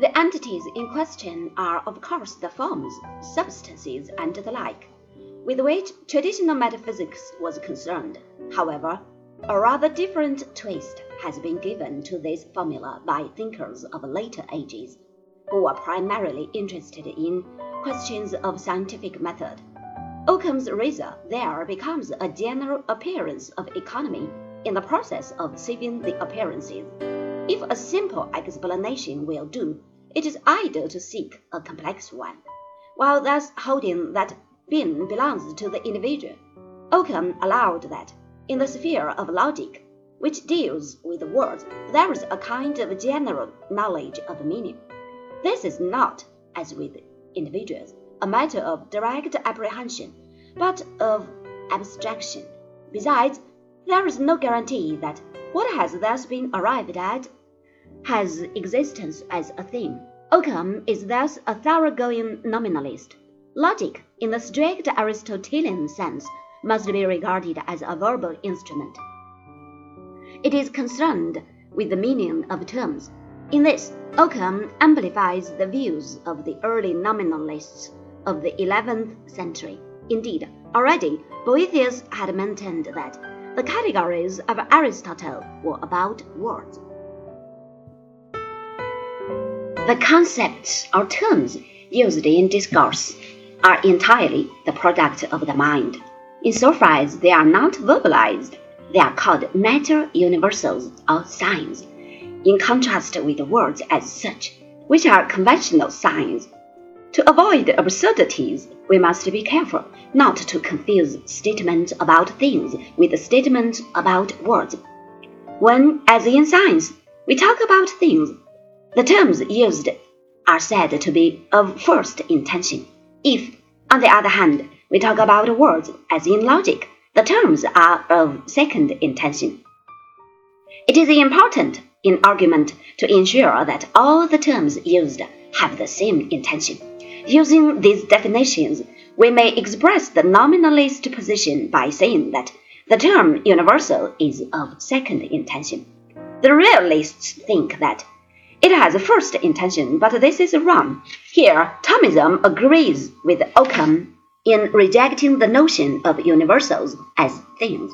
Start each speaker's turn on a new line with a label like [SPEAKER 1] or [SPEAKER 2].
[SPEAKER 1] The entities in question are, of course, the forms, substances, and the like, with which traditional metaphysics was concerned. However, a rather different twist has been given to this formula by thinkers of later ages, who are primarily interested in questions of scientific method. Occam's razor there becomes a general appearance of economy in the process of saving the appearances. If a simple explanation will do, it is idle to seek a complex one. While thus holding that being belongs to the individual, Occam allowed that, in the sphere of logic, which deals with words, there is a kind of general knowledge of meaning. This is not, as with individuals, a matter of direct apprehension, but of abstraction. Besides, there is no guarantee that what has thus been arrived at has existence as a thing. Occam is thus a thoroughgoing nominalist. Logic, in the strict Aristotelian sense, must be regarded as a verbal instrument. It is concerned with the meaning of terms. In this, Occam amplifies the views of the early nominalists of the 11th century. Indeed, already Boethius had maintained that the categories of Aristotle were about words. The concepts or terms used in discourse are entirely the product of the mind. Insofar as they are not verbalized, they are called matter universals or signs, in contrast with words as such, which are conventional signs. To avoid absurdities, we must be careful not to confuse statements about things with statements about words. When, as in science, we talk about things, the terms used are said to be of first intention. If, on the other hand, we talk about words as in logic, the terms are of second intention. It is important in argument to ensure that all the terms used have the same intention. Using these definitions, we may express the nominalist position by saying that the term universal is of second intention. The realists think that it has a first intention, but this is wrong. Here, Thomism agrees with Occam in rejecting the notion of universals as things.